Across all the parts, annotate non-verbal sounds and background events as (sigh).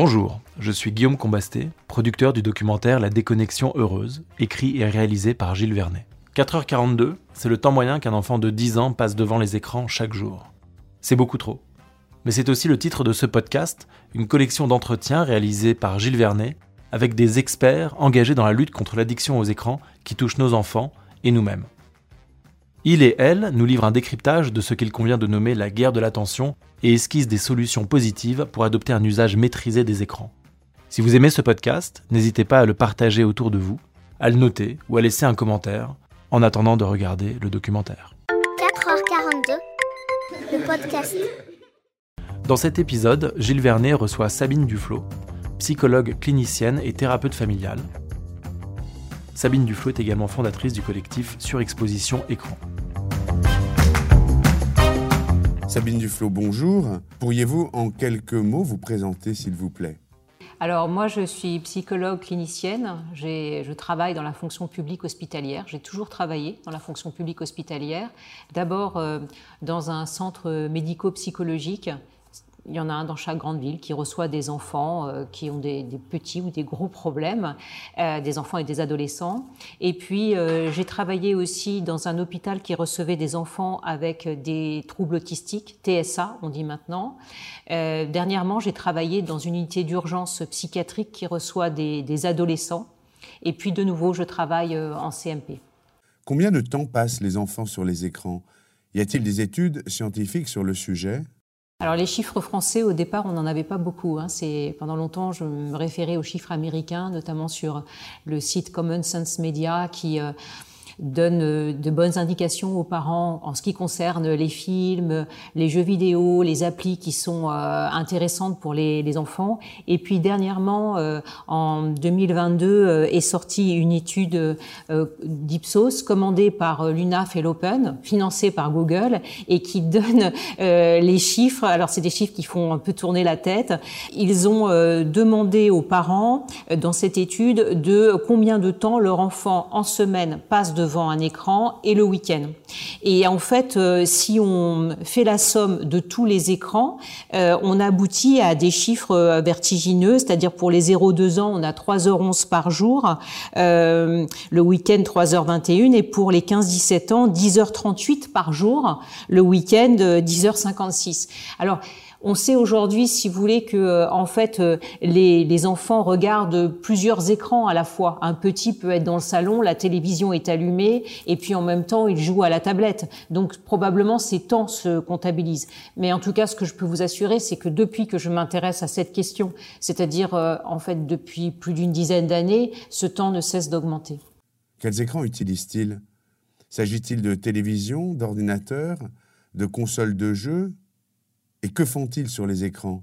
Bonjour, je suis Guillaume Combasté, producteur du documentaire La déconnexion heureuse, écrit et réalisé par Gilles Vernet. 4h42, c'est le temps moyen qu'un enfant de 10 ans passe devant les écrans chaque jour. C'est beaucoup trop. Mais c'est aussi le titre de ce podcast, une collection d'entretiens réalisés par Gilles Vernet avec des experts engagés dans la lutte contre l'addiction aux écrans qui touche nos enfants et nous-mêmes. Il et elle nous livrent un décryptage de ce qu'il convient de nommer la guerre de l'attention et esquissent des solutions positives pour adopter un usage maîtrisé des écrans. Si vous aimez ce podcast, n'hésitez pas à le partager autour de vous, à le noter ou à laisser un commentaire en attendant de regarder le documentaire. 4h42, le podcast. Dans cet épisode, Gilles Vernet reçoit Sabine Duflo, psychologue clinicienne et thérapeute familiale, Sabine Duflo est également fondatrice du collectif Surexposition Écran. Sabine Duflo, bonjour. Pourriez-vous en quelques mots vous présenter, s'il vous plaît? Alors moi, je suis psychologue clinicienne. Je travaille dans la fonction publique hospitalière. J'ai toujours travaillé dans la fonction publique hospitalière. D'abord euh, dans un centre médico-psychologique il y en a un dans chaque grande ville qui reçoit des enfants euh, qui ont des, petits ou des gros problèmes, euh, des enfants et des adolescents. Et puis, euh, j'ai travaillé aussi dans un hôpital qui recevait des enfants avec des troubles autistiques, TSA, on dit maintenant. dernièrement, j'ai travaillé dans une unité d'urgence psychiatrique qui reçoit des, des, adolescents. Et puis, de nouveau, je travaille en CMP. Combien de temps passent les enfants sur les écrans? Y a-t-il des études scientifiques sur le sujet? Alors les chiffres français, au départ, on n'en avait pas beaucoup. Hein. Pendant longtemps, je me référais aux chiffres américains, notamment sur le site Common Sense Media, qui euh, donne euh, de bonnes indications aux parents en ce qui concerne les films, les jeux vidéo, les applis qui sont euh, intéressantes pour les, enfants. Et puis dernièrement, euh, en 2022, est sortie une étude d'Ipsos commandée par l'UNAF et l'Open, financée par Google, et qui donne les chiffres. Alors c'est des chiffres qui font un peu tourner la tête. Ils ont demandé aux parents dans cette étude de combien de temps leur enfant en semaine passe devant devant un écran et le week-end. Et en fait, euh, si on fait la somme de tous les écrans, euh, on aboutit à des chiffres euh, vertigineux, c'est-à-dire pour les 0-2 ans, on a 3h11 par jour, le week-end 3h21, et pour les 15-17 ans, 10h38 par jour, le week-end 10h56. Alors, on sait aujourd'hui, si vous voulez, que euh, en fait euh, les, enfants regardent plusieurs écrans à la fois. Un petit peut être dans le salon, la télévision est allumée, et puis en même temps il joue à la tablette. Donc probablement ces temps se comptabilisent. Mais en tout cas, ce que je peux vous assurer, c'est que depuis que je m'intéresse à cette question, c'est-à-dire euh, en fait depuis plus d'une dizaine d'années, ce temps ne cesse d'augmenter. Quels écrans utilisent-ils S'agit-il de télévision, d'ordinateur, de consoles de jeux? Et que font-ils sur les écrans?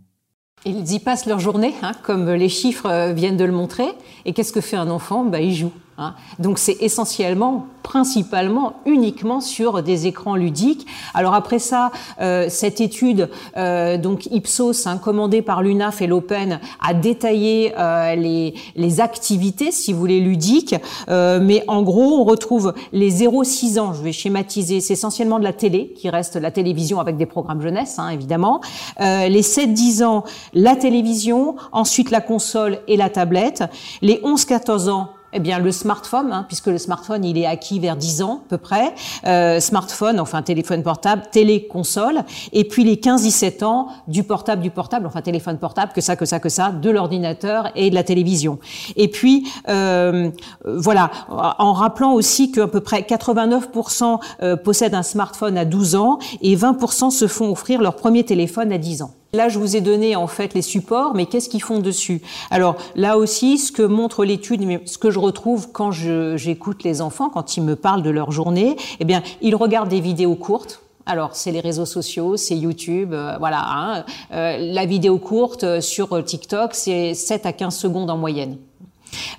Ils y passent leur journée, hein, comme les chiffres euh, viennent de le montrer. Et qu'est-ce que fait un enfant? Bah, Il joue. Hein. Donc c'est essentiellement, principalement, uniquement sur des écrans ludiques. Alors après ça, euh, cette étude, euh, donc Ipsos, hein, commandée par l'UNAF et l'Open, a détaillé euh, les, les, activités, si vous voulez, ludiques. Euh, mais en gros, on retrouve les 0-6 ans, je vais schématiser, c'est essentiellement de la télé, qui reste la télévision avec des programmes jeunesse, hein, évidemment. Euh, les 7-10 ans, la télévision, ensuite la console et la tablette. Les 11-14 ans, eh bien, le smartphone, hein, puisque le smartphone, il est acquis vers 10 ans à peu près, euh, smartphone, enfin téléphone portable, télé-console, et puis les 15-17 ans, du portable, du portable, enfin téléphone portable, que ça, que ça, que ça, de l'ordinateur et de la télévision. Et puis, euh, voilà, en rappelant aussi qu'à peu près 89% euh, possèdent un smartphone à 12 ans et 20% se font offrir leur premier téléphone à 10 ans. Là, je vous ai donné en fait les supports, mais qu'est-ce qu'ils font dessus? Alors là aussi, ce que montre l'étude, ce que je retrouve quand j'écoute les enfants, quand ils me parlent de leur journée, eh bien, ils regardent des vidéos courtes. Alors, c'est les réseaux sociaux, c'est YouTube, euh, voilà. Hein. Euh, la vidéo courte euh, sur TikTok, c'est 7 à 15 secondes en moyenne.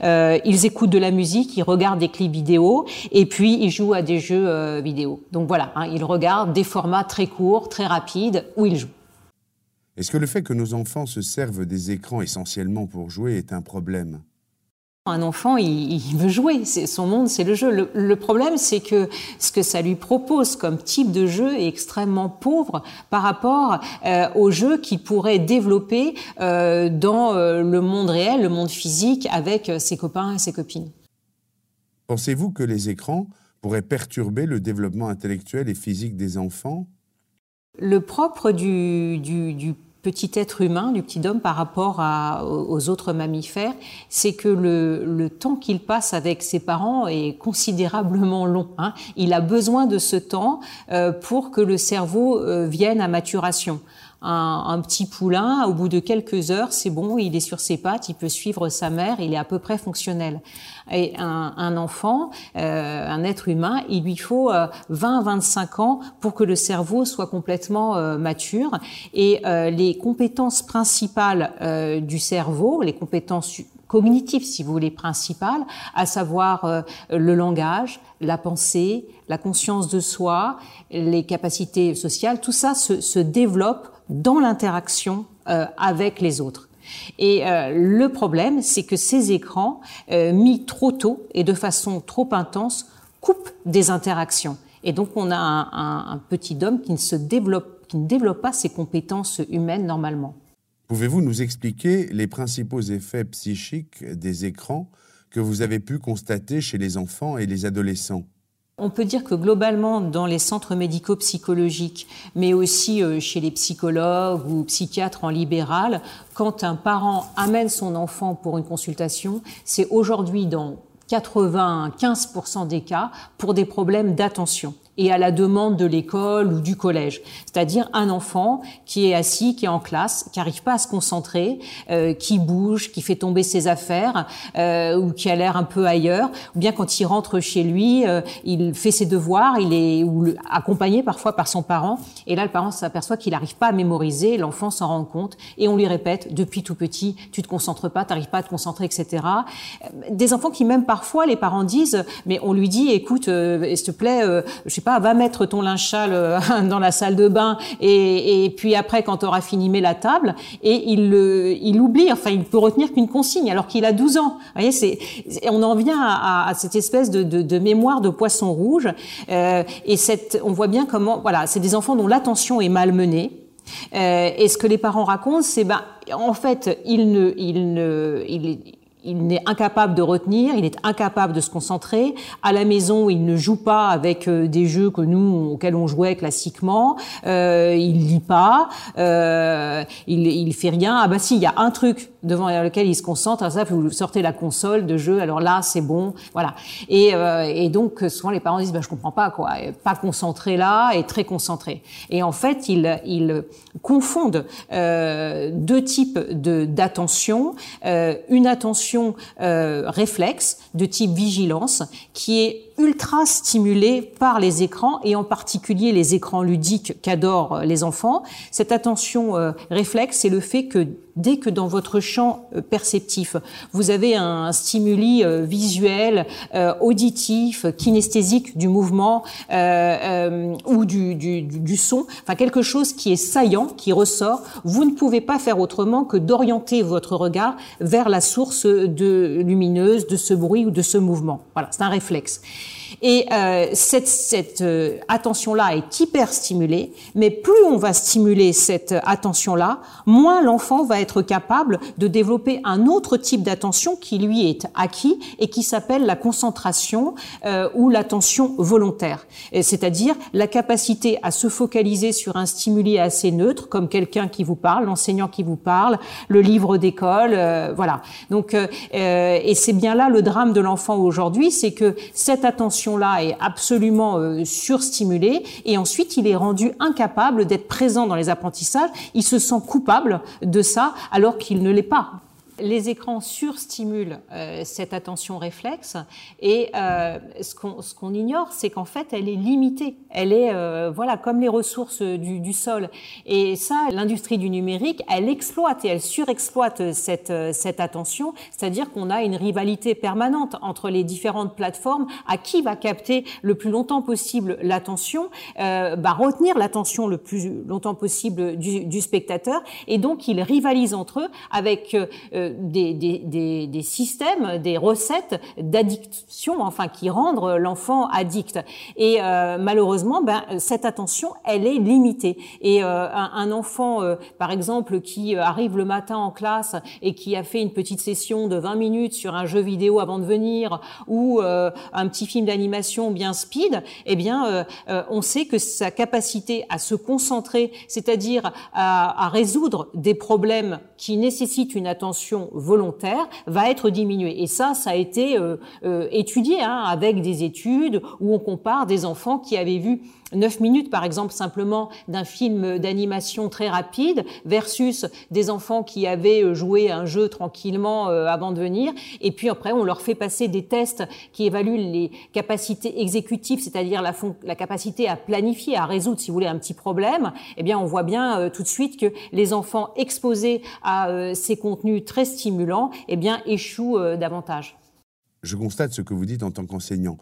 ils écoutent de la musique, ils regardent des clips vidéo et puis ils jouent à des jeux vidéo. Donc voilà, hein, ils regardent des formats très courts, très rapides où ils jouent. Est-ce que le fait que nos enfants se servent des écrans essentiellement pour jouer est un problème? Un enfant, il, veut jouer. Son monde, c'est le jeu. Le, problème, c'est que ce que ça lui propose comme type de jeu est extrêmement pauvre par rapport euh, aux jeux qu'il pourrait développer euh, dans euh, le monde réel, le monde physique, avec ses copains et ses copines. Pensez-vous que les écrans pourraient perturber le développement intellectuel et physique des enfants? Le propre du, du, du petit être humain, du petit homme par rapport aux autres mammifères, c'est que le, temps qu'il passe avec ses parents est considérablement long. Hein. Il a besoin de ce temps euh, pour que le cerveau euh, vienne à maturation un, petit poulain, au bout de quelques heures, c'est bon, il est sur ses pattes, il peut suivre sa mère, il est à peu près fonctionnel. Et un, enfant, euh, un être humain, il lui faut 20-25 euh, ans pour que le cerveau soit complètement euh, mature. Et les compétences principales du cerveau, les compétences cognitives, si vous voulez, principales, à savoir le langage, la pensée, la conscience de soi, les capacités sociales, tout ça se, se développe dans l'interaction euh, avec les autres. Et euh, le problème, c'est que ces écrans, euh, mis trop tôt et de façon trop intense, coupent des interactions. Et donc on a un, un, petit homme qui ne se développe, qui ne développe pas ses compétences humaines normalement. Pouvez-vous nous expliquer les principaux effets psychiques des écrans que vous avez pu constater chez les enfants et les adolescents? On peut dire que globalement, dans les centres médicaux psychologiques, mais aussi euh, chez les psychologues ou psychiatres en libéral, quand un parent amène son enfant pour une consultation, c'est aujourd'hui dans 95% des cas pour des problèmes d'attention et à la demande de l'école ou du collège. C'est-à-dire un enfant qui est assis, qui est en classe, qui n'arrive pas à se concentrer, euh, qui bouge, qui fait tomber ses affaires euh, ou qui a l'air un peu ailleurs. Ou bien quand il rentre chez lui, euh, il fait ses devoirs, il est ou accompagné parfois par son parent. Et là, le parent s'aperçoit qu'il n'arrive pas à mémoriser. L'enfant s'en rend compte et on lui répète depuis tout petit, tu te concentres pas, tu n'arrives pas à te concentrer, etc. Des enfants qui même parfois les parents disent, mais on lui dit, écoute, s'il te plaît, je sais va mettre ton linge euh, (laughs) dans la salle de bain et, puis après, quand tu auras fini, mets la table. Et il, il oublie, enfin, il peut retenir qu'une consigne alors qu'il a 12 ans. Vous voyez, c'est, on en vient à, cette espèce de, mémoire de poisson rouge. Euh, et cette, on voit bien comment, voilà, c'est des enfants dont l'attention est malmenée. Euh, et ce que les parents racontent, c'est ben, en fait, il ne, il ne, il, il est incapable de retenir, il est incapable de se concentrer. À la maison, il ne joue pas avec euh, des jeux que nous auxquels on jouait classiquement. Euh, il lit pas, euh, il, il fait rien. Ah bah si, il y a un truc devant lequel il se concentre. À ça, vous sortez la console de jeu. Alors là, c'est bon, voilà. Et, euh, donc souvent les parents disent, bah, je comprends pas quoi, pas concentré là et très concentré. Et en fait, ils, confondent deux types de d'attention. Une attention euh, réflexe de type vigilance qui est ultra stimulée par les écrans et en particulier les écrans ludiques qu'adorent les enfants. Cette attention euh, réflexe, c'est le fait que dès que dans votre champ euh, perceptif, vous avez un stimuli euh, visuel, euh, auditif, kinesthésique du mouvement ou du, son, enfin quelque chose qui est saillant, qui ressort, vous ne pouvez pas faire autrement que d'orienter votre regard vers la source de lumineuse de ce bruit ou de ce mouvement. Voilà, c'est un réflexe. Et euh, cette, cette euh, attention-là est hyper stimulée, mais plus on va stimuler cette attention-là, moins l'enfant va être capable de développer un autre type d'attention qui lui est acquis et qui s'appelle la concentration euh, ou l'attention volontaire, c'est-à-dire la capacité à se focaliser sur un stimuli assez neutre, comme quelqu'un qui vous parle, l'enseignant qui vous parle, le livre d'école, euh, voilà. Donc, euh, et c'est bien là le drame de l'enfant aujourd'hui, c'est que cette attention là est absolument euh, surstimulé et ensuite il est rendu incapable d'être présent dans les apprentissages. Il se sent coupable de ça alors qu'il ne l'est pas. Les écrans surstimulent euh, cette attention réflexe et euh, ce qu'on ignore, c'est qu'en fait, elle est limitée. Elle est, euh, voilà, comme les ressources du, du sol. Et ça, l'industrie du numérique, elle exploite et elle surexploite cette, cette attention, c'est-à-dire qu'on a une rivalité permanente entre les différentes plateformes à qui va capter le plus longtemps possible l'attention, euh, bah, retenir l'attention le plus longtemps possible du, du, spectateur, et donc ils rivalisent entre eux avec des, systèmes, des recettes d'addiction, enfin qui rendent l'enfant addict. Et malheureusement, ben, cette attention, elle est limitée. Et un, un, enfant, par exemple, qui arrive le matin en classe et qui a fait une petite session de 20 minutes sur un jeu vidéo avant de venir ou un petit film d'animation bien speed, eh bien, on sait que sa capacité à se concentrer, c'est-à-dire à résoudre des problèmes qui nécessitent une attention volontaire, va être diminuée. Et ça, ça a été euh, euh, étudié hein, avec des études où on compare des enfants qui avaient vu 9 minutes, par exemple, simplement d'un film d'animation très rapide versus des enfants qui avaient euh, joué un jeu tranquillement euh, avant de venir. Et puis après, on leur fait passer des tests qui évaluent les capacités exécutives, c'est-à-dire la, capacité à planifier, à résoudre, si vous voulez, un petit problème. Eh bien, on voit bien euh, tout de suite que les enfants exposés à ces contenus très stimulants, eh bien, échouent davantage. Je constate ce que vous dites en tant qu'enseignant.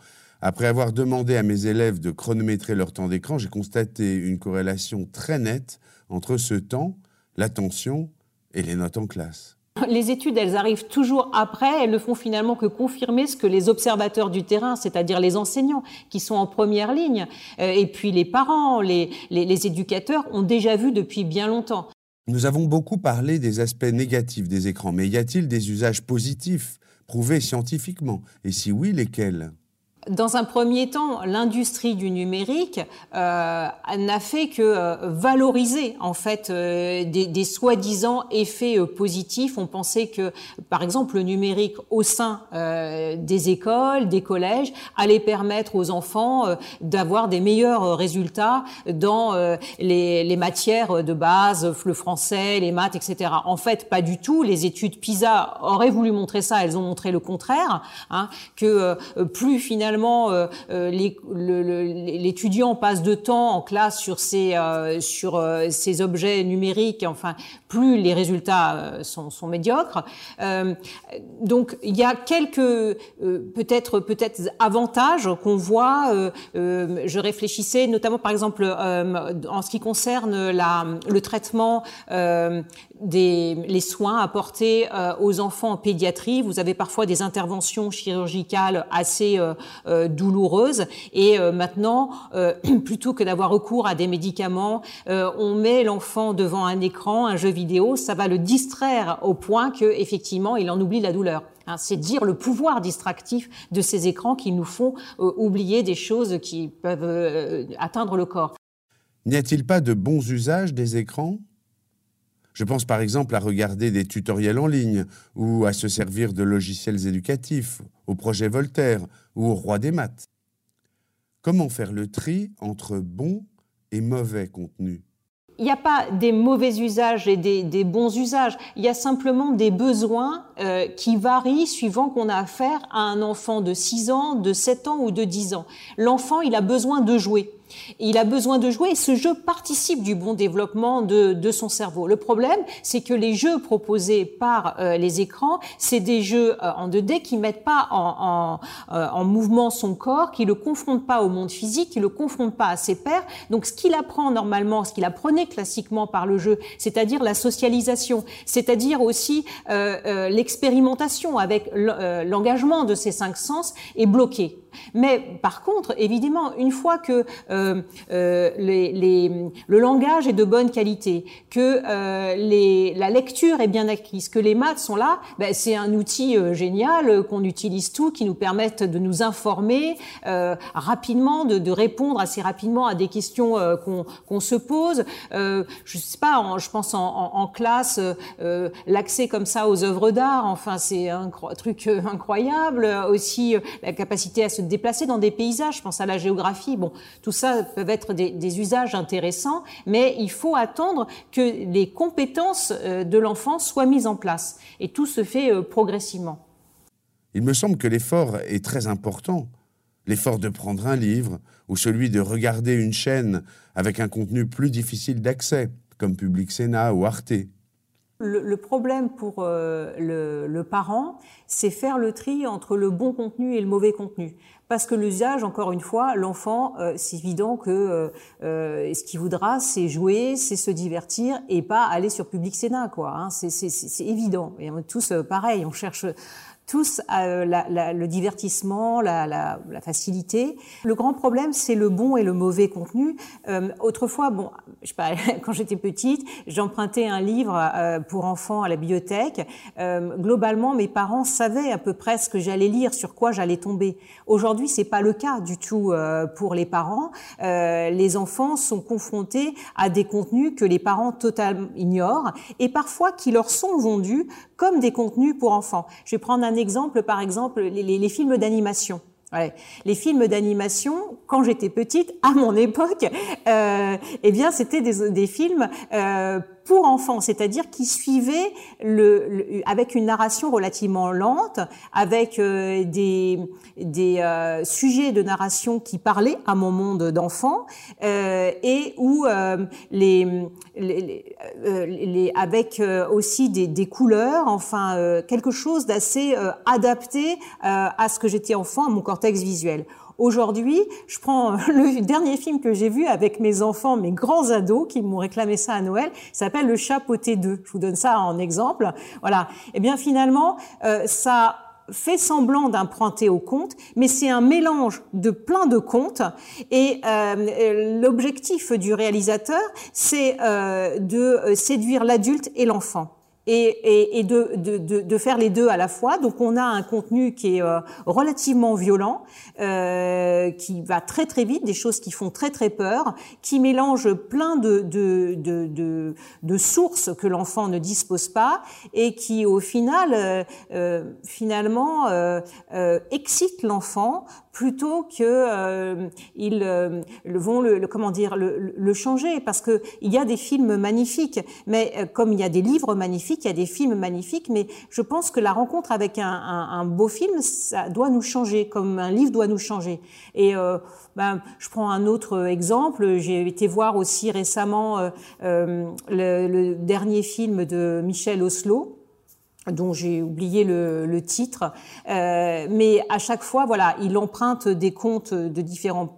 Après avoir demandé à mes élèves de chronométrer leur temps d'écran, j'ai constaté une corrélation très nette entre ce temps, l'attention et les notes en classe. Les études, elles arrivent toujours après, elles ne font finalement que confirmer ce que les observateurs du terrain, c'est-à-dire les enseignants qui sont en première ligne, euh, et puis les parents, les, les éducateurs ont déjà vu depuis bien longtemps. Nous avons beaucoup parlé des aspects négatifs des écrans, mais y a-t-il des usages positifs, prouvés scientifiquement? Et si oui, lesquels? Dans un premier temps, l'industrie du numérique euh, n'a fait que euh, valoriser en fait euh, des, des soi-disant effets euh, positifs. On pensait que, par exemple, le numérique au sein des écoles, des collèges, allait permettre aux enfants d'avoir des meilleurs résultats dans les, les, matières de base, le français, les maths, etc. En fait, pas du tout. Les études PISA auraient voulu montrer ça, elles ont montré le contraire, hein, que plus finalement euh, euh, l'étudiant passe de temps en classe sur ces euh, objets numériques, enfin plus les résultats sont, médiocres. donc il y a quelques peut-être peut-être avantages qu'on voit. je réfléchissais notamment par exemple en ce qui concerne le traitement des soins apportés aux enfants en pédiatrie. Vous avez parfois des interventions chirurgicales assez douloureuse. Et euh, maintenant, euh, (clears throat) plutôt que d'avoir recours à des médicaments, on met l'enfant devant un écran, un jeu vidéo, ça va le distraire au point que effectivement, il en oublie la douleur. Hein, c'est dire le pouvoir distractif de ces écrans qui nous font oublier des choses qui peuvent atteindre le corps. N'y a-t-il pas de bons usages des écrans? Je pense par exemple à regarder des tutoriels en ligne ou à se servir de logiciels éducatifs, au projet Voltaire ou au roi des maths. Comment faire le tri entre bon et mauvais contenu? Il n'y a pas des mauvais usages et des, bons usages. Il y a simplement des besoins euh, qui varient suivant qu'on a affaire à un enfant de 6 ans, de 7 ans ou de 10 ans. L'enfant, il a besoin de jouer. Il a besoin de jouer et ce jeu participe du bon développement de, de son cerveau. Le problème, c'est que les jeux proposés par euh, les écrans, c'est des jeux euh, en 2D qui mettent pas en, en, euh, en, mouvement son corps, qui le confrontent pas au monde physique, qui le confrontent pas à ses pairs. Donc ce qu'il apprend normalement, ce qu'il apprenait classiquement par le jeu, c'est-à-dire la socialisation, c'est-à-dire aussi l'expérimentation avec l'engagement de ses cinq sens, est bloqué. Mais par contre, évidemment, une fois que euh, euh, le langage est de bonne qualité, que euh, la lecture est bien acquise, que les maths sont là, ben, c'est un outil génial qu'on utilise tout, qui nous permettent de nous informer rapidement, de, répondre assez rapidement à des questions qu'on se pose. je sais pas, je pense en, classe, l'accès comme ça aux œuvres d'art, enfin c'est un truc incroyable. Aussi la capacité à se déplacer dans des paysages, je pense à la géographie. Bon, tout ça peuvent être des, usages intéressants, mais il faut attendre que les compétences euh, de l'enfant soient mises en place. Et tout se fait euh, progressivement. Il me semble que l'effort est très important. L'effort de prendre un livre ou celui de regarder une chaîne avec un contenu plus difficile d'accès, comme Public Sénat ou Arte Le, problème pour le, le, parent, c'est faire le tri entre le bon contenu et le mauvais contenu. Parce que l'usage, encore une fois, l'enfant, c'est évident que ce qu'il voudra, c'est jouer, c'est se divertir et pas aller sur Public Sénat, quoi. Hein. C'est évident. Et on est tous pareil, on cherche tous euh, la, la, le divertissement, la, la, facilité. Le grand problème, c'est le bon et le mauvais contenu. Euh, autrefois, bon, je sais pas, (laughs) quand j'étais petite, j'empruntais un livre euh, pour enfants à la bibliothèque. Euh, globalement, mes parents savaient à peu près ce que j'allais lire, sur quoi j'allais tomber. Aujourd'hui, c'est pas le cas du tout euh, pour les parents. les enfants sont confrontés à des contenus que les parents totalement ignorent et parfois qui leur sont vendus comme des contenus pour enfants. Je vais prendre un exemple, par exemple, les, films d'animation. Les films d'animation, quand j'étais petite, à mon (laughs) époque, euh, eh bien, c'était des, des, films euh, pour enfants, c'est-à-dire qui suivait le, avec une narration relativement lente, avec euh, des, des euh, sujets de narration qui parlaient à mon monde d'enfant euh, et où les, les, les, avec aussi des, des, couleurs, enfin quelque chose d'assez adapté à ce que j'étais enfant, à mon cortex visuel. Aujourd'hui, je prends (laughs) le dernier film que j'ai vu avec mes enfants, mes grands ados, qui m'ont réclamé ça à Noël. S'appelle Le Chat Poté 2. Je vous donne ça en exemple. Voilà. Et eh bien finalement, euh, ça fait semblant d'emprunter au conte, mais c'est un mélange de plein de contes. Et euh, l'objectif du réalisateur, c'est euh, de séduire l'adulte et l'enfant et, et, et de, de, de, faire les deux à la fois. Donc on a un contenu qui est euh, relativement violent, euh, qui va très très vite, des choses qui font très très peur, qui mélange plein de, de, de, de sources que l'enfant ne dispose pas et qui au final euh, euh finalement euh, excite l'enfant plutôt que euh, ils euh, vont le, comment dire le, le, changer parce que il y a des films magnifiques mais euh, comme il y a des livres magnifiques il y a des films magnifiques mais je pense que la rencontre avec un, beau film ça doit nous changer comme un livre doit nous changer. Et euh, ben, je prends un autre exemple. J'ai été voir aussi récemment le, le dernier film de Michel Oslo dont j'ai oublié le, le titre, euh, mais à chaque fois, voilà, il emprunte des contes de différents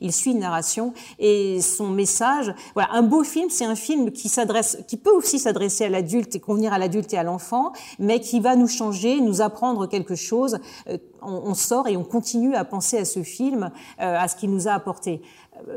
il suit une narration et son message. Voilà, un beau film, c'est un film qui s'adresse, qui peut aussi s'adresser à l'adulte et convenir à l'adulte et à l'enfant, mais qui va nous changer, nous apprendre quelque chose. Euh, on, on, sort et on continue à penser à ce film, euh, à ce qu'il nous a apporté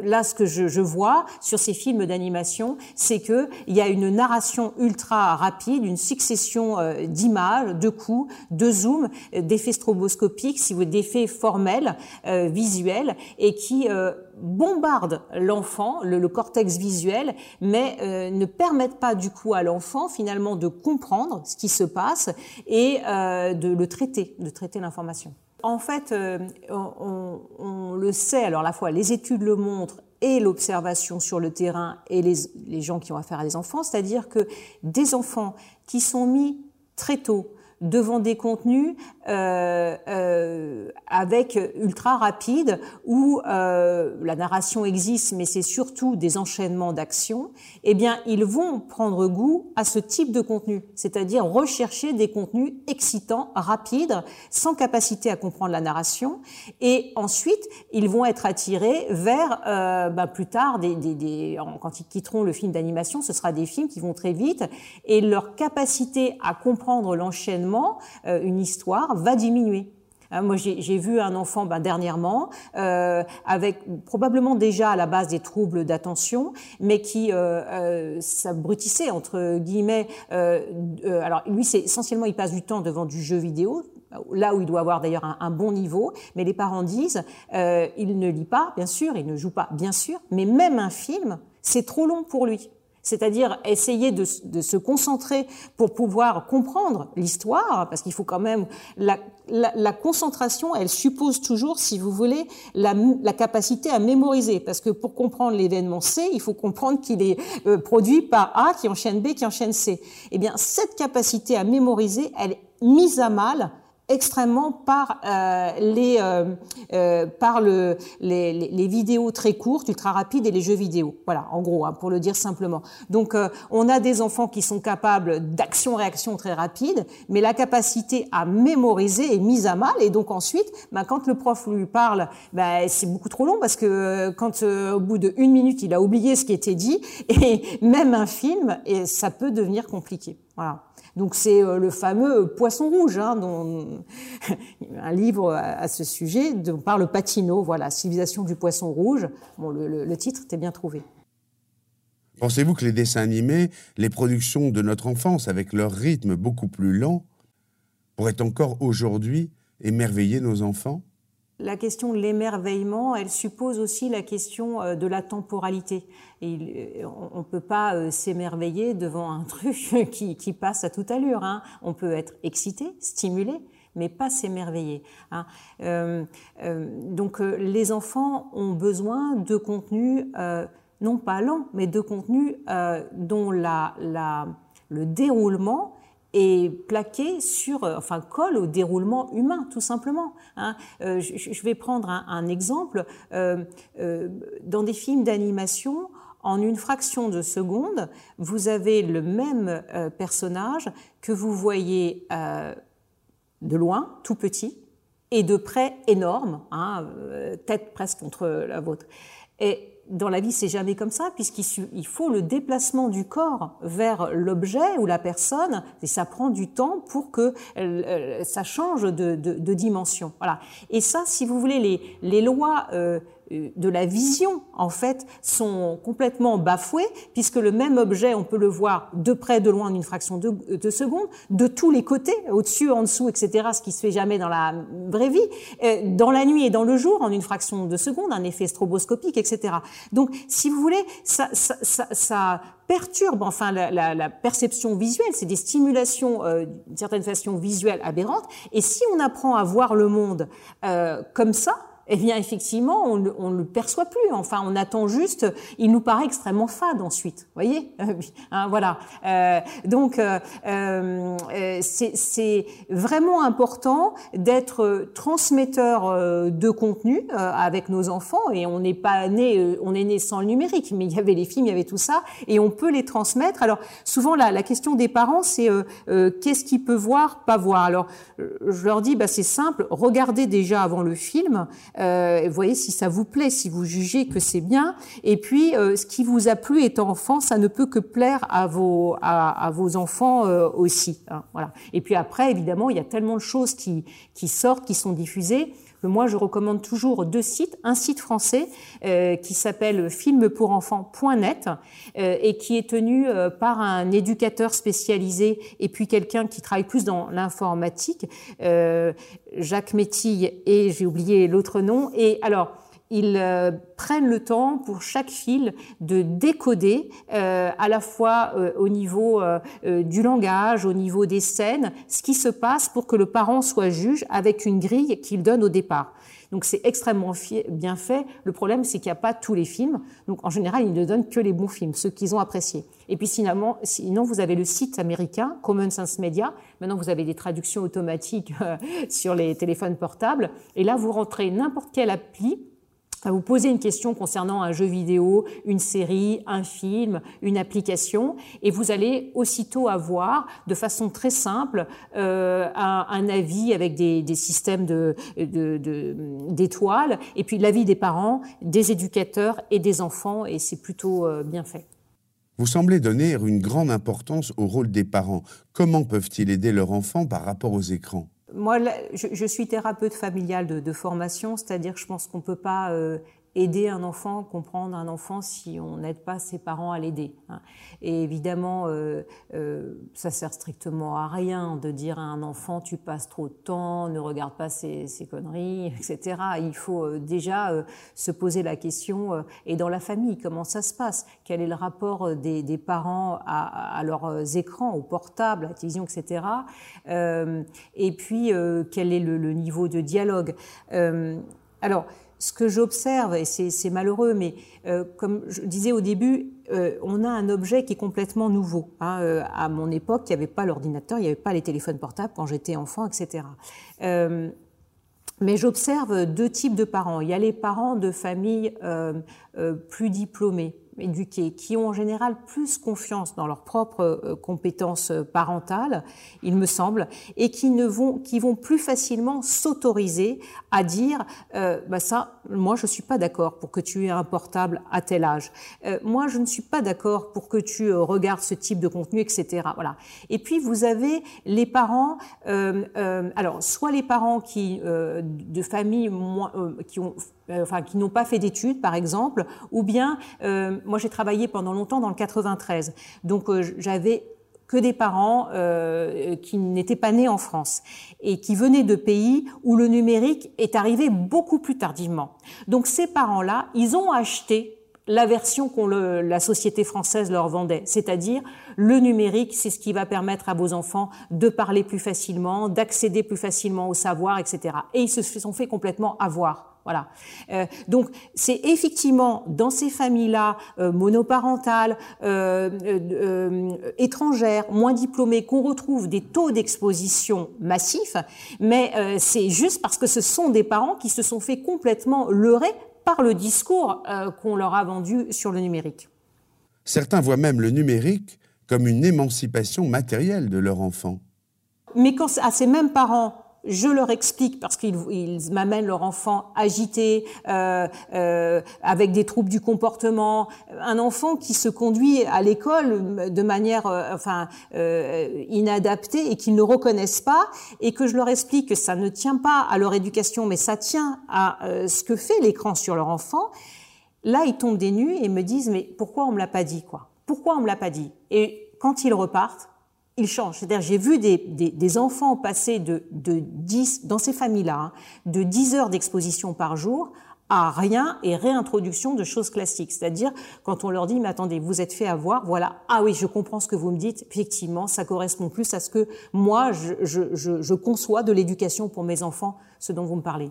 là, ce que je, vois sur ces films d'animation, c'est que il y a une narration ultra rapide, une succession euh, d'images, de coups, de zooms, d'effets stroboscopiques, si vous d'effets formels, euh, visuels, et qui euh, bombardent l'enfant, le, cortex visuel, mais ne permettent pas du coup à l'enfant finalement de comprendre ce qui se passe et de le traiter, de traiter l'information. En fait, euh, on, le sait, alors à la fois les études le montrent et l'observation sur le terrain et les, les gens qui ont affaire à des enfants, c'est-à-dire que des enfants qui sont mis très tôt devant des contenus euh, euh, avec ultra rapide où euh, la narration existe, mais c'est surtout des enchaînements d'actions. Eh bien, ils vont prendre goût à ce type de contenu, c'est-à-dire rechercher des contenus excitants, rapides, sans capacité à comprendre la narration, et ensuite ils vont être attirés vers bah, plus tard quand ils quitteront le film d'animation, ce sera des films qui vont très vite, et leur capacité à comprendre l'enchaînement euh, une histoire, va diminuer. Hein, moi, j'ai vu un enfant ben, dernièrement euh, avec probablement déjà à la base des troubles d'attention, mais qui euh, s'abrutissait entre guillemets. Alors lui, c'est essentiellement, il passe du temps devant du jeu vidéo, là où il doit avoir d'ailleurs un, bon niveau. Mais les parents disent, il ne lit pas, bien sûr, il ne joue pas, bien sûr, mais même un film, c'est trop long pour lui c'est-à-dire essayer de, se concentrer pour pouvoir comprendre l'histoire, parce qu'il faut quand même la, concentration, elle suppose toujours, si vous voulez, la, la, capacité à mémoriser, parce que pour comprendre l'événement C, il faut comprendre qu'il est euh, produit par A qui enchaîne B qui enchaîne C. Eh bien, cette capacité à mémoriser, elle est mise à mal extrêmement par euh, les euh, euh, par le les, les, vidéos très courtes, ultra rapides et les jeux vidéo. Voilà, en gros, hein, pour le dire simplement. Donc, euh, on a des enfants qui sont capables d'action-réaction très rapide, mais la capacité à mémoriser est mise à mal. Et donc ensuite, bah, quand le prof lui parle, bah, c'est beaucoup trop long parce que quand au bout de une minute, il a oublié ce qui était dit, et même un film, et ça peut devenir compliqué. Voilà. Donc c'est euh, le fameux Poisson rouge, hein, (laughs) un livre à ce sujet dont parle Patino, voilà, Civilisation du poisson rouge. Le, le titre était bien trouvé. Pensez-vous que les dessins animés, les productions de notre enfance, avec leur rythme beaucoup plus lent, pourraient encore aujourd'hui émerveiller nos enfants? La question de l'émerveillement, elle suppose aussi la question euh, de la temporalité. Euh, on ne peut pas euh, s'émerveiller devant un truc (laughs) qui, passe à toute allure. Hein. On peut être excité, stimulé, mais pas s'émerveiller. Hein. Euh, donc les enfants ont besoin de contenu, non pas lent, mais de contenu dont la, le déroulement et plaqué sur, euh, enfin colle au déroulement humain, tout simplement. Hein. Euh, je, vais prendre un, exemple. Euh, dans des films d'animation, en une fraction de seconde, vous avez le même personnage que vous voyez de loin, tout petit, et de près énorme, hein, tête presque contre la vôtre. Dans la vie, c'est jamais comme ça, puisqu'il faut le déplacement du corps vers l'objet ou la personne, et ça prend du temps pour que euh, ça change de, dimension. Voilà. Et ça, si vous voulez, les, les lois euh, euh, de la vision, en fait, sont complètement bafouées, puisque le même objet, on peut le voir de près, de loin, en une fraction de, de seconde, de tous les côtés, au-dessus, en dessous, etc., ce qui se fait jamais dans la vraie vie, euh, dans la nuit et dans le jour, en une fraction de seconde, un effet stroboscopique, etc. Donc, si vous voulez, ça, ça, ça, perturbe enfin la, la, la perception visuelle, c'est des stimulations euh, d'une certaine façon visuelle aberrantes, et si on apprend à voir le monde euh, comme ça, eh bien effectivement, on ne le perçoit plus. Enfin, on attend juste. Il nous paraît extrêmement fade ensuite. Voyez, hein, voilà. Euh, donc, euh, euh, c'est vraiment important d'être transmetteur de contenu avec nos enfants. Et on n'est pas né, on est né sans le numérique, mais il y avait les films, il y avait tout ça, et on peut les transmettre. Alors, souvent, la, la question des parents, c'est qu'est-ce qu'ils peuvent voir, pas voir? Alors, je leur dis, bah, c'est simple. Regardez déjà avant le film. Euh, voyez si ça vous plaît, si vous jugez que c'est bien. Et puis, euh, ce qui vous a plu étant enfant, ça ne peut que plaire à vos à, vos enfants euh, aussi. Hein, voilà. Et puis après, évidemment, il y a tellement de choses qui qui sortent, qui sont diffusées moi je recommande toujours deux sites. Un site français euh, qui s'appelle filmpurenfants.net euh, et qui est tenu euh, par un éducateur spécialisé et puis quelqu'un qui travaille plus dans l'informatique, euh, Jacques Métille et j'ai oublié l'autre nom. Et alors ils euh, prennent le temps pour chaque fil de décoder euh, à la fois euh, au niveau du langage, au niveau des scènes, ce qui se passe pour que le parent soit juge avec une grille qu'il donne au départ. Donc c'est extrêmement bien fait. Le problème, c'est qu'il n'y a pas tous les films. Donc en général, ils ne donnent que les bons films, ceux qu'ils ont appréciés. Et puis sinon, sinon, vous avez le site américain, Common Sense Media. Maintenant, vous avez des traductions automatiques (laughs) sur les téléphones portables. Et là, vous rentrez n'importe quelle appli vous poser une question concernant un jeu vidéo, une série, un film, une application, et vous allez aussitôt avoir, de façon très simple, euh, un, avis avec des, systèmes d'étoiles, et puis l'avis des parents, des éducateurs et des enfants, et c'est plutôt euh, bien fait. Vous semblez donner une grande importance au rôle des parents. Comment peuvent-ils aider leur enfant par rapport aux écrans? Moi, je, suis thérapeute familiale de, formation, c'est-à-dire je pense qu'on peut pas euh, aider un enfant, comprendre un enfant si on n'aide pas ses parents à l'aider. Hein. Et évidemment, euh, euh, ça sert strictement à rien de dire à un enfant tu passes trop de temps, ne regarde pas ces, conneries, etc. Il faut euh, déjà euh, se poser la question et dans la famille comment ça se passe, quel est le rapport des, parents à, leurs écrans, aux portables, à la télévision, etc. et puis quel est le, le, niveau de dialogue? alors ce que j'observe, et c'est malheureux, mais euh, comme je disais au début, euh, on a un objet qui est complètement nouveau. Hein. Euh, à mon époque, il n'y avait pas l'ordinateur, il n'y avait pas les téléphones portables quand j'étais enfant, etc. mais j'observe deux types de parents. Il y a les parents de familles plus diplômées, éduqués, qui ont en général plus confiance dans leurs propres euh, compétences euh, parentales, il me semble, et qui ne vont, qui vont plus facilement s'autoriser à dire, euh, bah ça, moi je suis pas d'accord pour que tu aies un portable à tel âge. Euh, moi je ne suis pas d'accord pour que tu regardes ce type de contenu, etc. Voilà. Et puis vous avez les parents, alors soit les parents qui de familles moins, qui ont enfin qui n'ont pas fait d'études par exemple, ou bien moi, j'ai travaillé pendant longtemps dans le 93, donc euh, j'avais que des parents euh, qui n'étaient pas nés en France et qui venaient de pays où le numérique est arrivé beaucoup plus tardivement. Donc ces parents-là, ils ont acheté la version qu'on la société française leur vendait, c'est-à-dire le numérique, c'est ce qui va permettre à vos enfants de parler plus facilement, d'accéder plus facilement au savoir, etc. Et ils se sont fait complètement avoir. Voilà. Euh, donc c'est effectivement dans ces familles-là euh, monoparentales, euh, étrangères, moins diplômées, qu'on retrouve des taux d'exposition massifs, mais c'est juste parce que ce sont des parents qui se sont fait complètement leurrer par le discours qu'on leur a vendu sur le numérique. Certains voient même le numérique comme une émancipation matérielle de leur enfant. Mais quand à ces mêmes parents je leur explique parce qu'ils m'amènent leur enfant agité, euh, euh, avec des troubles du comportement, un enfant qui se conduit à l'école de manière euh, enfin euh, inadaptée et qu'ils ne reconnaissent pas, et que je leur explique que ça ne tient pas à leur éducation, mais ça tient à euh, ce que fait l'écran sur leur enfant. Là, ils tombent des nues et me disent mais pourquoi on me l'a pas dit quoi? Pourquoi on me l'a pas dit? Et quand ils repartent, il change. C'est-à-dire, j'ai vu des, des, enfants passer de, de 10, dans ces familles-là, hein, de 10 heures d'exposition par jour à rien et réintroduction de choses classiques. C'est-à-dire, quand on leur dit, mais attendez, vous êtes fait avoir, voilà, ah oui, je comprends ce que vous me dites, effectivement, ça correspond plus à ce que moi, je, je, je, je conçois de l'éducation pour mes enfants, ce dont vous me parlez.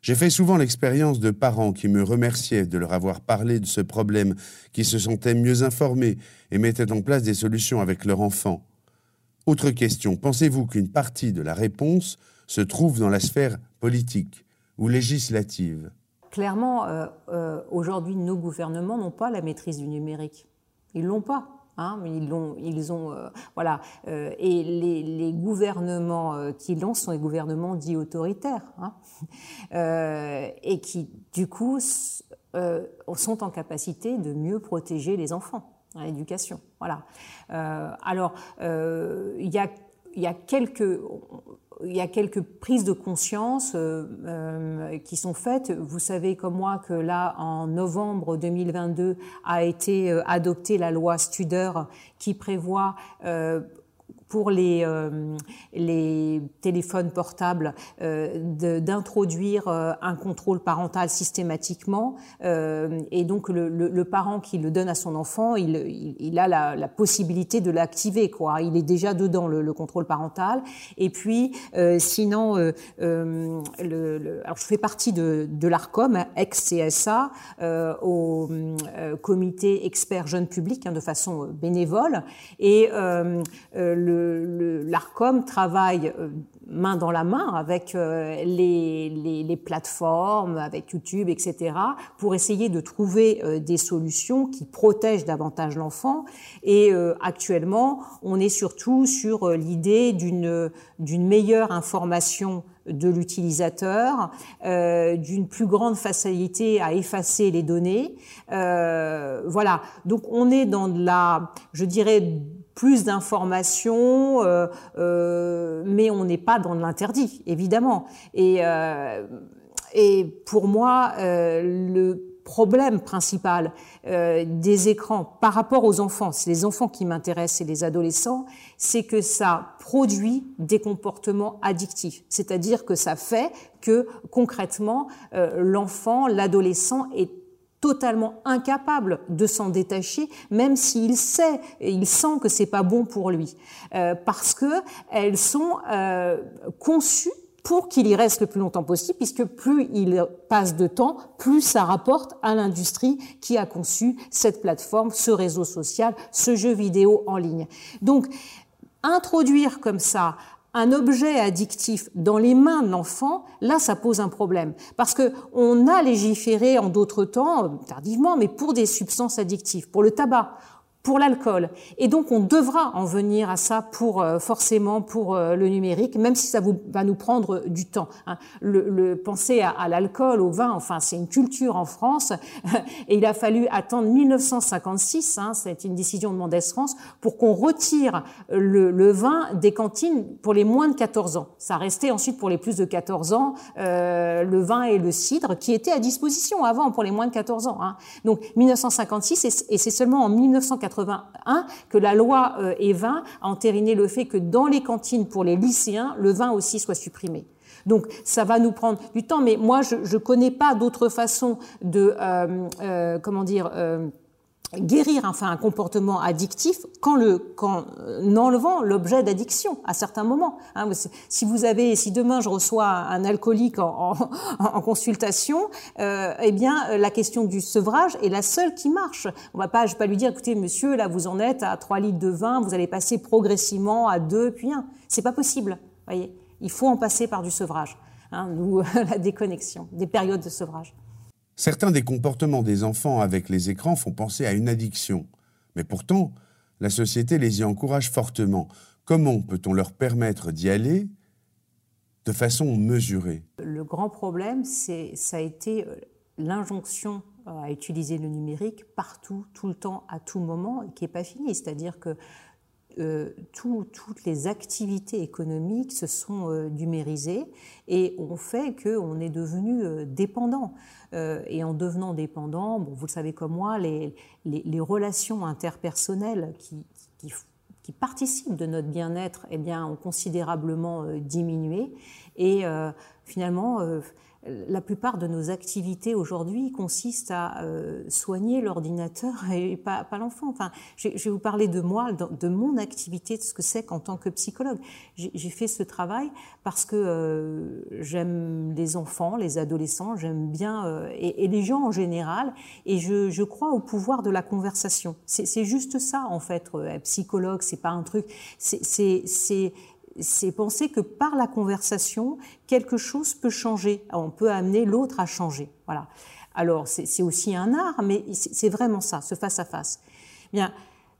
J'ai fait souvent l'expérience de parents qui me remerciaient de leur avoir parlé de ce problème, qui se sentaient mieux informés et mettaient en place des solutions avec leur enfant. Autre question, pensez-vous qu'une partie de la réponse se trouve dans la sphère politique ou législative? Clairement, euh, euh, aujourd'hui, nos gouvernements n'ont pas la maîtrise du numérique. Ils l'ont pas. Hein, ils l'ont, ils ont, euh, voilà. Euh, et les, gouvernements qui l'ont sont les gouvernements dits autoritaires, hein, et qui, du coup, sont en capacité de mieux protéger les enfants à l'éducation. Voilà. Euh, alors, euh, il y a il y a quelques il y a quelques prises de conscience euh, qui sont faites. Vous savez comme moi que là, en novembre 2022, a été adoptée la loi Studer qui prévoit pour les, euh, les téléphones portables euh, d'introduire euh, un contrôle parental systématiquement. Et donc le, parent qui le donne à son enfant, il, a la, possibilité de l'activer. quoi. Il est déjà dedans le, le contrôle parental. Et puis sinon, alors je fais partie de, l'ARCOM, hein, ex-CSA, au comité expert jeune public hein, de façon bénévole. Et le l'ARCOM travaille euh, main dans la main avec euh, les, plateformes, avec YouTube, etc., pour essayer de trouver euh, des solutions qui protègent davantage l'enfant. Et actuellement, on est surtout sur l'idée d'une meilleure information de l'utilisateur, d'une plus grande facilité à effacer les données. Voilà. Donc on est dans de la, je dirais, plus d'informations, euh, euh, mais on n'est pas dans l'interdit, évidemment. Et, euh, et pour moi, euh, le problème principal euh, des écrans par rapport aux enfants, c'est les enfants qui m'intéressent et les adolescents, c'est que ça produit des comportements addictifs. C'est-à-dire que ça fait que concrètement, l'enfant, l'adolescent est totalement incapable de s'en détacher, même s'il sait et il sent que c'est pas bon pour lui, euh, parce que elles sont euh, conçues pour qu'il y reste le plus longtemps possible, puisque plus il passe de temps, plus ça rapporte à l'industrie qui a conçu cette plateforme, ce réseau social, ce jeu vidéo en ligne. Donc, introduire comme ça un objet addictif dans les mains de l'enfant, là, ça pose un problème. Parce que on a légiféré en d'autres temps, tardivement, mais pour des substances addictives, pour le tabac pour l'alcool. Et donc on devra en venir à ça pour euh, forcément pour euh, le numérique, même si ça va nous prendre du temps. Hein. Le, le, penser à, à l'alcool, au vin, enfin c'est une culture en France, (laughs) et il a fallu attendre 1956, hein, c'est une décision de Mendès France, pour qu'on retire le, le, vin des cantines pour les moins de 14 ans. Ça restait ensuite pour les plus de 14 ans euh, le vin et le cidre qui étaient à disposition avant pour les moins de 14 ans. Hein. Donc 1956 et c'est seulement en 1980 que la loi euh, E20 a entériné le fait que dans les cantines pour les lycéens, le vin aussi soit supprimé. Donc ça va nous prendre du temps, mais moi je ne connais pas d'autre façon de euh, euh, comment dire guérir enfin un comportement addictif qu'en le qu'en enlevant l'objet d'addiction à certains moments. Hein, si vous avez, si demain je reçois un alcoolique en, en, en consultation, euh, eh bien la question du sevrage est la seule qui marche. On va pas, je vais pas lui dire, écoutez monsieur, là vous en êtes à 3 litres de vin, vous allez passer progressivement à 2 puis 1. C'est pas possible. Voyez, il faut en passer par du sevrage, hein, ou (laughs) la déconnexion, des périodes de sevrage. Certains des comportements des enfants avec les écrans font penser à une addiction. Mais pourtant, la société les y encourage fortement. Comment peut-on leur permettre d'y aller de façon mesurée? Le grand problème, c'est, ça a été euh, l'injonction à utiliser le numérique partout, tout le temps, à tout moment, qui n'est pas fini. C'est-à-dire que euh, tout, toutes les activités économiques se sont euh, numérisées et ont fait qu'on est devenu euh, dépendant. Euh, et en devenant dépendant, bon, vous le savez comme moi, les, relations interpersonnelles qui, qui, participent de notre bien-être eh bien, ont considérablement diminué. Et finalement, la plupart de nos activités aujourd'hui consistent à euh, soigner l'ordinateur (laughs) et pas, l'enfant. Enfin, je, vais vous parler de moi, de, mon activité, de ce que c'est qu'en tant que psychologue. J'ai fait ce travail parce que euh, j'aime les enfants, les adolescents, j'aime bien euh, et, les gens en général, et je, crois au pouvoir de la conversation. C'est juste ça en fait. Être psychologue, c'est pas un truc. C'est c'est penser que par la conversation, quelque chose peut changer. On peut amener l'autre à changer. Voilà. Alors, c'est aussi un art, mais c'est vraiment ça, ce face-à-face. Bien,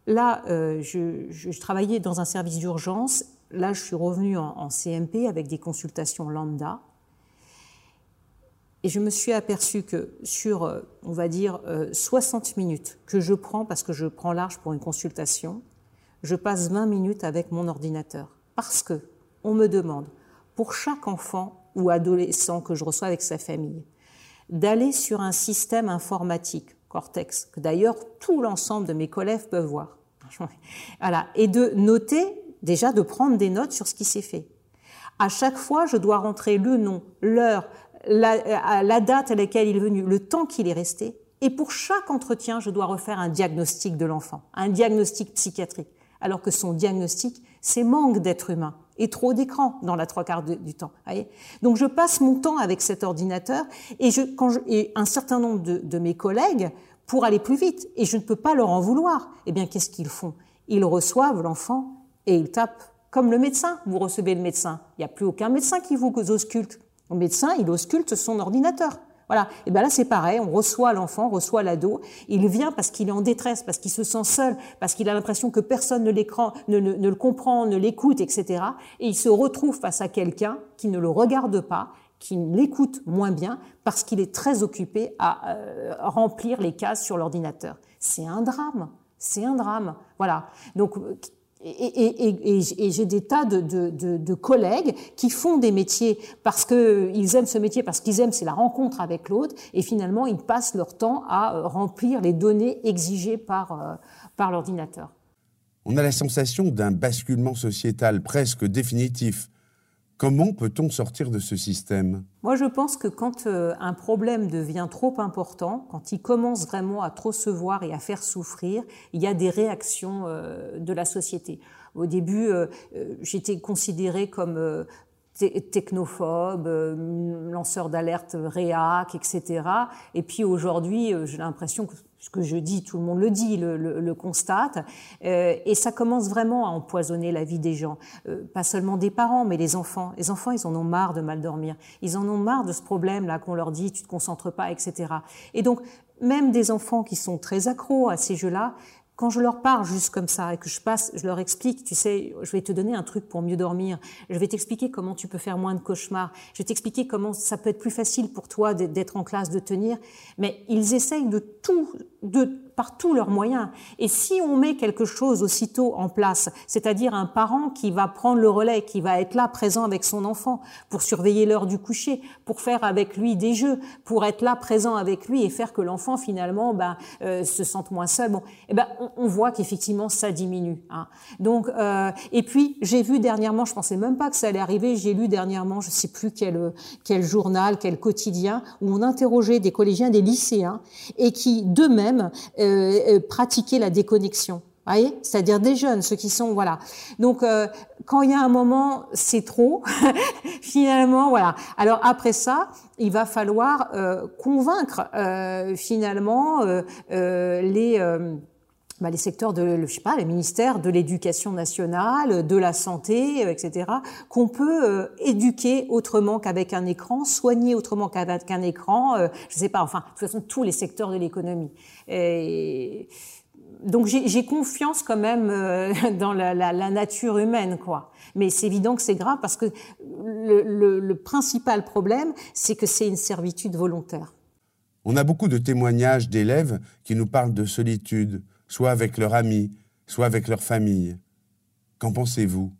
là, euh, je, travaillais dans un service d'urgence. Là, je suis revenue en, CMP avec des consultations lambda. Et je me suis aperçue que sur, euh, on va dire, 60 euh, minutes que je prends, parce que je prends large pour une consultation, je passe 20 minutes avec mon ordinateur parce que on me demande, pour chaque enfant ou adolescent que je reçois avec sa famille, d'aller sur un système informatique, Cortex, que d'ailleurs tout l'ensemble de mes collègues peuvent voir. (laughs) Voilà. Et de noter, déjà de prendre des notes sur ce qui s'est fait. À chaque fois, je dois rentrer le nom, l'heure, la, la, date à laquelle il est venu, le temps qu'il est resté. Et pour chaque entretien, je dois refaire un diagnostic de l'enfant, un diagnostic psychiatrique. Alors que son diagnostic, c'est manque d'être humain et trop d'écran dans la trois quarts du temps. Donc je passe mon temps avec cet ordinateur et, quand un certain nombre de, de, mes collègues pour aller plus vite et je ne peux pas leur en vouloir. Eh bien, qu'est-ce qu'ils font? Ils reçoivent l'enfant et ils tapent comme le médecin. Vous recevez le médecin. Il n'y a plus aucun médecin qui vous ausculte. Le médecin, il ausculte son ordinateur. Voilà. Et ben là, c'est pareil. On reçoit l'enfant, reçoit l'ado. Il vient parce qu'il est en détresse, parce qu'il se sent seul, parce qu'il a l'impression que personne ne, ne, ne le comprend, ne l'écoute, etc. Et il se retrouve face à quelqu'un qui ne le regarde pas, qui l'écoute moins bien, parce qu'il est très occupé à euh, remplir les cases sur l'ordinateur. C'est un drame. C'est un drame. Voilà. Donc, et, j'ai des tas de, collègues qui font des métiers parce qu'ils aiment ce métier, parce qu'ils aiment, c'est la rencontre avec l'autre, et finalement, ils passent leur temps à euh, remplir les données exigées euh, par l'ordinateur. On a la sensation d'un basculement sociétal presque définitif Comment peut-on sortir de ce système? Moi, je pense que quand euh, un problème devient trop important, quand il commence vraiment à trop se voir et à faire souffrir, il y a des réactions euh, de la société. Au début, euh, j'étais considérée comme technophobes, euh, lanceurs d'alerte réac, etc. Et puis aujourd'hui, j'ai l'impression que ce que je dis, tout le monde le dit, le, le, constate, euh, et ça commence vraiment à empoisonner la vie des gens, pas seulement des parents, mais les enfants. Les enfants, ils en ont marre de mal dormir, ils en ont marre de ce problème-là qu'on leur dit, tu te concentres pas, etc. Et donc, même des enfants qui sont très accros à ces jeux-là, quand je leur parle juste comme ça et que je passe, je leur explique, tu sais, je vais te donner un truc pour mieux dormir, je vais t'expliquer comment tu peux faire moins de cauchemars, je vais t'expliquer comment ça peut être plus facile pour toi d'être en classe, de tenir, mais ils essayent de tout, de par tous leurs moyens. Et si on met quelque chose aussitôt en place, c'est-à-dire un parent qui va prendre le relais, qui va être là présent avec son enfant pour surveiller l'heure du coucher, pour faire avec lui des jeux, pour être là présent avec lui et faire que l'enfant finalement ben, euh, se sente moins seul, bon, eh ben, on, voit qu'effectivement ça diminue. Hein. Donc, euh, et puis j'ai vu dernièrement, je pensais même pas que ça allait arriver, j'ai lu dernièrement, je sais plus quel, quel journal, quel quotidien, où on interrogeait des collégiens, des lycéens, et qui d'eux-mêmes euh, euh, pratiquer la déconnexion. Voyez? C'est-à-dire des jeunes, ceux qui sont voilà. Donc euh, quand il y a un moment, c'est trop. (laughs) finalement, voilà. Alors après ça, il va falloir convaincre finalement les bah, les secteurs de, je sais pas, les ministères de l'éducation nationale, de la santé, etc., qu'on peut éduquer autrement qu'avec un écran, soigner autrement qu'avec un écran, euh, je sais pas, enfin, de toute façon, tous les secteurs de l'économie. Donc j'ai confiance quand même euh, (laughs) dans la, nature humaine, quoi. Mais c'est évident que c'est grave parce que le principal problème, c'est que c'est une servitude volontaire. On a beaucoup de témoignages d'élèves qui nous parlent de solitude, soit avec leurs amis, soit avec leur famille. Qu'en pensez-vous?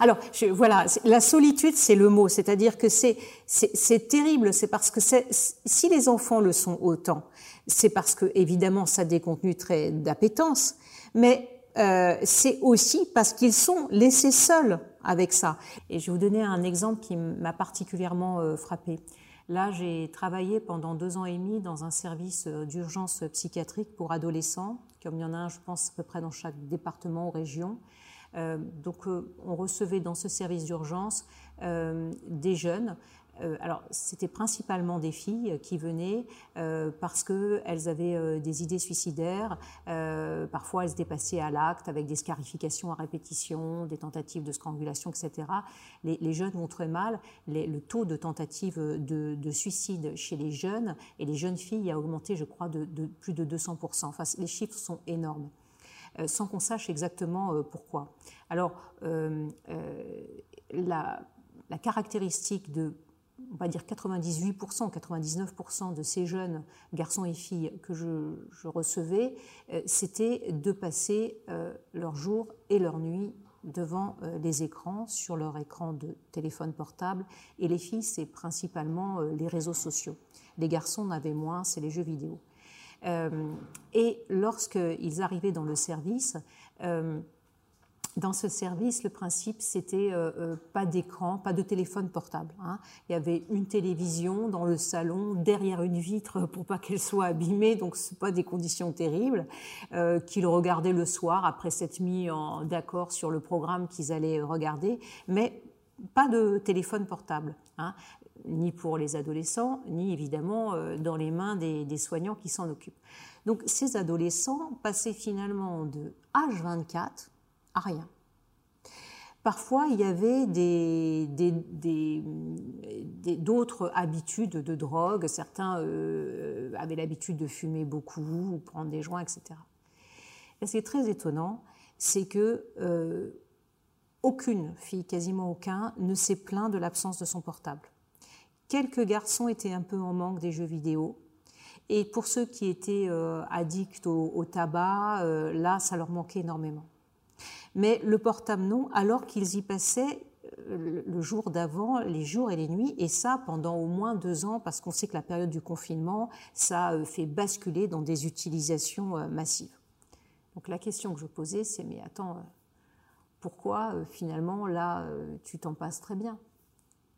Alors, voilà, la solitude, c'est le mot, c'est-à-dire que c'est c'est terrible, c'est parce que si les enfants le sont autant, c'est parce que évidemment ça a des contenus très d'appétence, mais euh, c'est aussi parce qu'ils sont laissés seuls avec ça. Et je vais vous donner un exemple qui m'a particulièrement euh, frappé. Là, j'ai travaillé pendant deux ans et demi dans un service euh, d'urgence psychiatrique pour adolescents, comme il y en a un, je pense, à peu près dans chaque département ou région. Euh, donc, euh, on recevait dans ce service d'urgence euh, des jeunes alors, c'était principalement des filles qui venaient euh, parce qu'elles avaient euh, des idées suicidaires. parfois, elles étaient passées à l'acte avec des scarifications à répétition, des tentatives de strangulation, etc. Les, jeunes vont très mal. le taux de tentative de, suicide chez les jeunes et les jeunes filles a augmenté, je crois, de, plus de 200%. Enfin, les chiffres sont énormes sans qu'on sache exactement pourquoi. Alors, la, caractéristique de on va dire 98%, 99% de ces jeunes garçons et filles que je, recevais, euh, c'était de passer euh, leur jour et leur nuit devant euh, les écrans, sur leur écran de téléphone portable. Et les filles, c'est principalement les réseaux sociaux. Les garçons n'avaient moins, c'est les jeux vidéo. et lorsqu'ils arrivaient dans le service, dans ce service, le principe, c'était euh, euh, pas d'écran, pas de téléphone portable. Hein. Il y avait une télévision dans le salon, derrière une vitre pour pas qu'elle soit abîmée, donc c'est pas des conditions terribles. Euh, qu'ils regardaient le soir après s'être mis d'accord sur le programme qu'ils allaient regarder, mais pas de téléphone portable, hein, ni pour les adolescents, ni évidemment euh, dans les mains des, des soignants qui s'en occupent. Donc ces adolescents passaient finalement de H24 rien. Parfois, il y avait d'autres habitudes de drogue. Certains euh, avaient l'habitude de fumer beaucoup ou prendre des joints, etc. Et ce qui est très étonnant, c'est que euh, aucune fille, quasiment aucun, ne s'est plaint de l'absence de son portable. Quelques garçons étaient un peu en manque des jeux vidéo. Et pour ceux qui étaient euh, addicts au tabac, là, ça leur manquait énormément mais le portable non, alors qu'ils y passaient euh, le jour d'avant, les jours et les nuits, et ça pendant au moins deux ans, parce qu'on sait que la période du confinement, ça euh, fait basculer dans des utilisations euh, massives. Donc la question que je posais, c'est mais attends, pourquoi finalement là tu t'en passes très bien?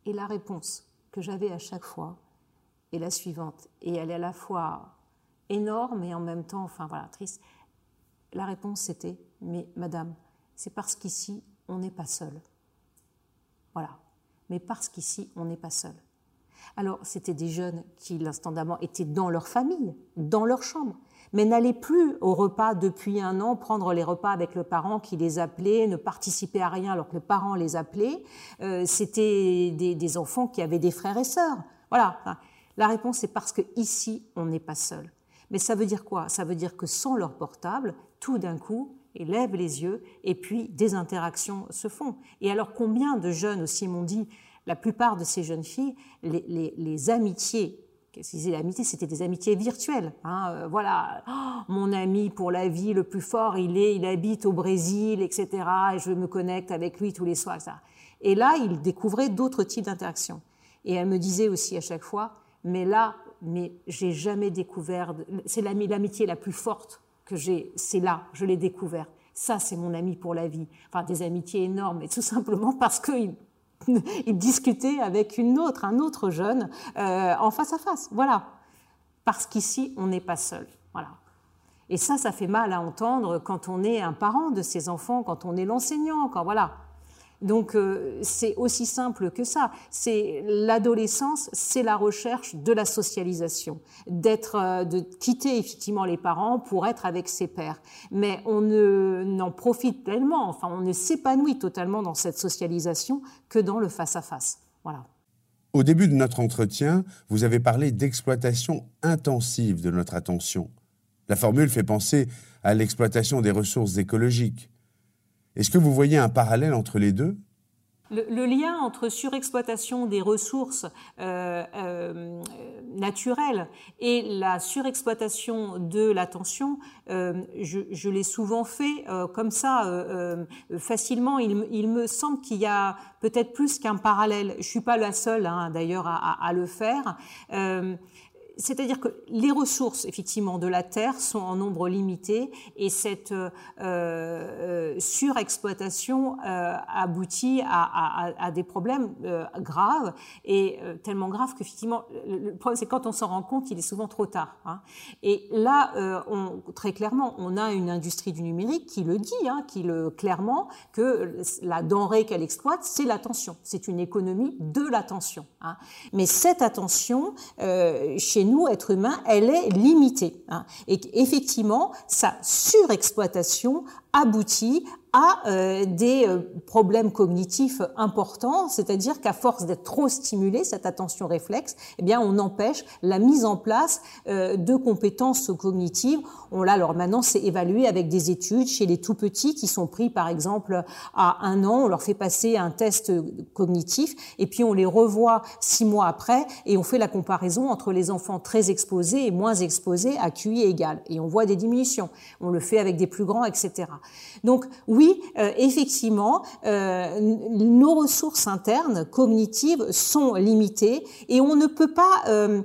Et la réponse que j'avais à chaque fois est la suivante, et elle est à la fois énorme et en même temps, enfin voilà, triste. La réponse c'était mais madame, c'est parce qu'ici, on n'est pas seul. Voilà. mais parce qu'ici, on n'est pas seul. Alors, c'était des jeunes qui, l'instant étaient dans leur famille, dans leur chambre, mais n'allaient plus au repas depuis un an, prendre les repas avec le parent qui les appelait, ne participer à rien alors que le parent les appelait. Euh, c'était des, des, enfants qui avaient des frères et sœurs. Voilà. La réponse, c'est parce que ici, on n'est pas seul. Mais ça veut dire quoi? Ça veut dire que sans leur portable, tout d'un coup, ils lèvent les yeux et puis des interactions se font. Et alors combien de jeunes aussi m'ont dit, la plupart de ces jeunes filles, les, les, les amitiés Qu'est-ce qu'ils l'amitié C'était des amitiés virtuelles. Hein, euh, voilà, oh, mon ami pour la vie le plus fort, il est, il habite au Brésil, etc. Et je me connecte avec lui tous les soirs. Etc. Et là, il découvrait d'autres types d'interactions. Et elle me disait aussi à chaque fois, mais là, mais j'ai jamais découvert. C'est l'amitié la plus forte C'est là, je l'ai découvert. Ça, c'est mon ami pour la vie. Enfin, des amitiés énormes, mais tout simplement parce qu'il (laughs) il discutait avec une autre, un autre jeune, euh, en face à face. Voilà. Parce qu'ici, on n'est pas seul. Voilà. Et ça, ça fait mal à entendre quand on est un parent de ces enfants, quand on est l'enseignant, quand voilà. Donc euh, c'est aussi simple que ça. C'est l'adolescence, c'est la recherche de la socialisation, d'être, euh, de quitter effectivement les parents pour être avec ses pères. Mais on ne n'en profite pleinement. Enfin, on ne s'épanouit totalement dans cette socialisation que dans le face à face. Voilà. Au début de notre entretien, vous avez parlé d'exploitation intensive de notre attention. La formule fait penser à l'exploitation des ressources écologiques. Est-ce que vous voyez un parallèle entre les deux? Le, lien entre surexploitation des ressources euh, euh, naturelles et la surexploitation de l'attention, euh, je, l'ai souvent fait comme ça, facilement. Il, me semble qu'il y a peut-être plus qu'un parallèle. Je suis pas la seule, hein, d'ailleurs, à, le faire c'est-à-dire que les ressources, effectivement, de la Terre sont en nombre limité et cette euh, euh surexploitation euh, aboutit à, des problèmes graves et tellement graves qu'effectivement, le, problème, c'est quand on s'en rend compte, il est souvent trop tard. Hein. Et là, on, très clairement, on a une industrie du numérique qui le dit, hein, qui le clairement, que la denrée qu'elle exploite, c'est l'attention. C'est une économie de l'attention. Hein. Mais cette attention, chez nous, êtres humains, elle est limitée. Hein. Et effectivement, sa surexploitation aboutit à euh, des euh, problèmes cognitifs importants, c'est-à-dire qu'à force d'être trop stimulé, cette attention réflexe, eh bien, on empêche la mise en place euh, de compétences cognitives. On l'a alors maintenant, c'est évalué avec des études chez les tout petits qui sont pris, par exemple, à un an, on leur fait passer un test cognitif et puis on les revoit six mois après et on fait la comparaison entre les enfants très exposés et moins exposés à QI égal et on voit des diminutions. On le fait avec des plus grands, etc. Donc oui, euh, effectivement, euh, nos ressources internes cognitives sont limitées et on ne peut pas, euh,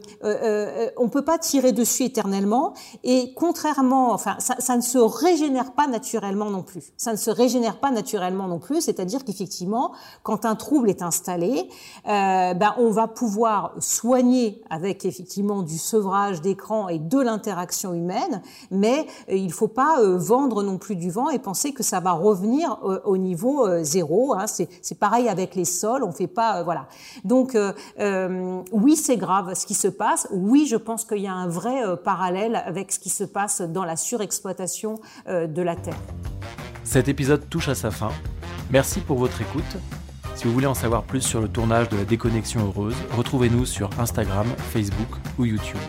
on peut pas tirer dessus éternellement. Et contrairement, enfin, ça, ne se régénère pas naturellement non plus. Ça ne se régénère pas naturellement non plus. C'est-à-dire qu'effectivement, quand un trouble est installé, ben on va pouvoir soigner avec effectivement du sevrage d'écran et de l'interaction humaine, mais il faut pas vendre non plus du vent et penser que ça va revenir euh, au niveau euh, zéro. Hein. C'est pareil avec les sols, on fait pas, euh, voilà. Donc oui, c'est grave ce qui se passe. Oui, je pense qu'il y a un vrai parallèle avec ce qui se passe dans la surexploitation de la terre. Cet épisode touche à sa fin. Merci pour votre écoute. Si vous voulez en savoir plus sur le tournage de la déconnexion heureuse, retrouvez-nous sur Instagram, Facebook ou YouTube.